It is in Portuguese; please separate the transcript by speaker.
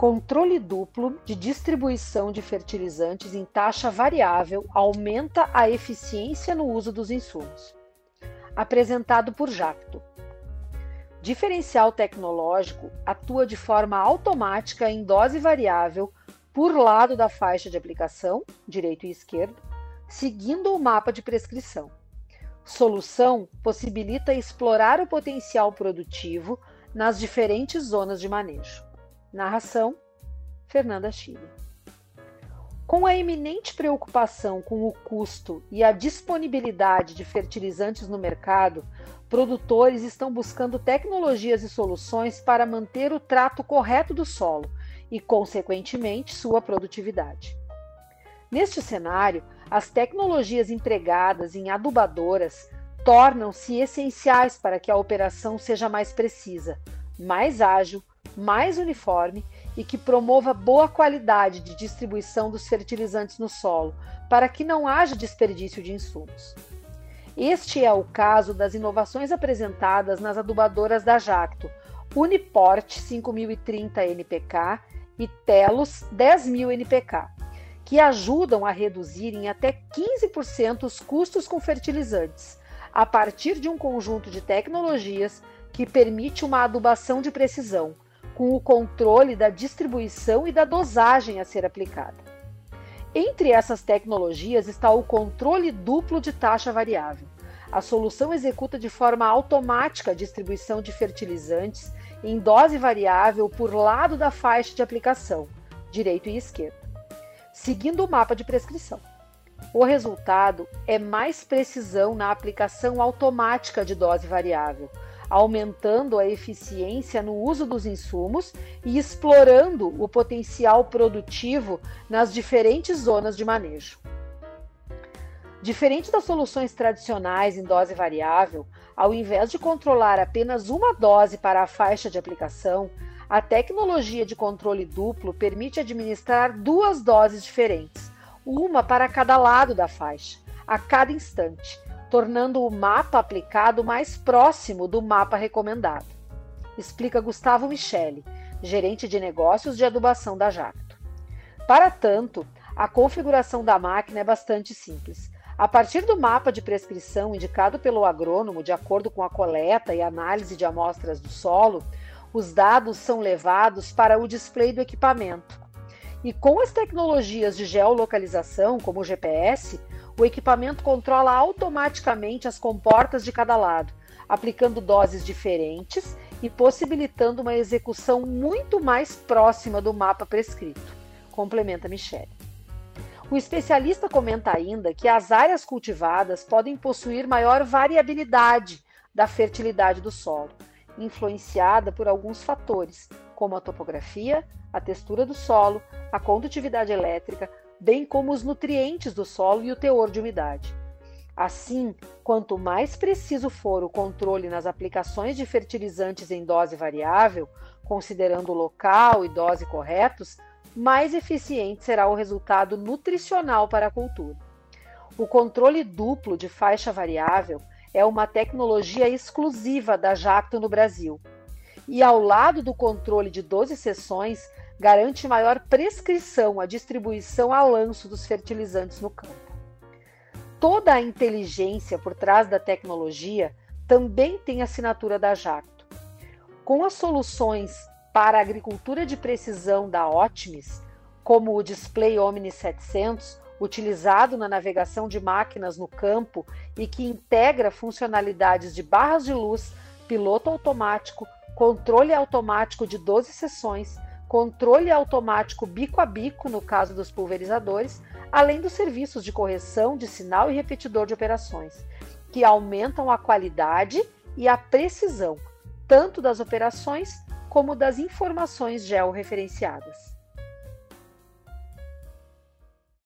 Speaker 1: Controle duplo de distribuição de fertilizantes em taxa variável aumenta a eficiência no uso dos insumos. Apresentado por Jacto. Diferencial tecnológico atua de forma automática em dose variável por lado da faixa de aplicação, direito e esquerdo, seguindo o mapa de prescrição. Solução possibilita explorar o potencial produtivo nas diferentes zonas de manejo. Narração: Fernanda Chile. Com a eminente preocupação com o custo e a disponibilidade de fertilizantes no mercado, produtores estão buscando tecnologias e soluções para manter o trato correto do solo e, consequentemente, sua produtividade. Neste cenário, as tecnologias empregadas em adubadoras tornam-se essenciais para que a operação seja mais precisa, mais ágil mais uniforme e que promova boa qualidade de distribuição dos fertilizantes no solo, para que não haja desperdício de insumos. Este é o caso das inovações apresentadas nas adubadoras da Jacto, Uniport 5030 NPK e Telos 10000 NPK, que ajudam a reduzir em até 15% os custos com fertilizantes, a partir de um conjunto de tecnologias que permite uma adubação de precisão, com o controle da distribuição e da dosagem a ser aplicada. Entre essas tecnologias está o controle duplo de taxa variável. A solução executa de forma automática a distribuição de fertilizantes em dose variável por lado da faixa de aplicação, direito e esquerdo, seguindo o mapa de prescrição. O resultado é mais precisão na aplicação automática de dose variável, aumentando a eficiência no uso dos insumos e explorando o potencial produtivo nas diferentes zonas de manejo. Diferente das soluções tradicionais em dose variável, ao invés de controlar apenas uma dose para a faixa de aplicação, a tecnologia de controle duplo permite administrar duas doses diferentes, uma para cada lado da faixa, a cada instante, tornando o mapa aplicado mais próximo do mapa recomendado. Explica Gustavo Michele, gerente de negócios de adubação da Jacto. Para tanto, a configuração da máquina é bastante simples. A partir do mapa de prescrição indicado pelo agrônomo de acordo com a coleta e análise de amostras do solo, os dados são levados para o display do equipamento. E com as tecnologias de geolocalização, como o GPS, o equipamento controla automaticamente as comportas de cada lado, aplicando doses diferentes e possibilitando uma execução muito mais próxima do mapa prescrito, complementa Michele. O especialista comenta ainda que as áreas cultivadas podem possuir maior variabilidade da fertilidade do solo, influenciada por alguns fatores, como a topografia, a textura do solo, a condutividade elétrica, bem como os nutrientes do solo e o teor de umidade. Assim, quanto mais preciso for o controle nas aplicações de fertilizantes em dose variável, considerando o local e dose corretos, mais eficiente será o resultado nutricional para a cultura. O controle duplo de faixa variável é uma tecnologia exclusiva da Jacto no Brasil. E ao lado do controle de 12 sessões, garante maior prescrição à distribuição a lanço dos fertilizantes no campo. Toda a inteligência por trás da tecnologia também tem assinatura da Jacto. Com as soluções para a agricultura de precisão da Optimis, como o Display Omni 700, utilizado na navegação de máquinas no campo e que integra funcionalidades de barras de luz, piloto automático, controle automático de 12 sessões, controle automático bico a bico no caso dos pulverizadores, além dos serviços de correção de sinal e repetidor de operações, que aumentam a qualidade e a precisão tanto das operações como das informações georreferenciadas.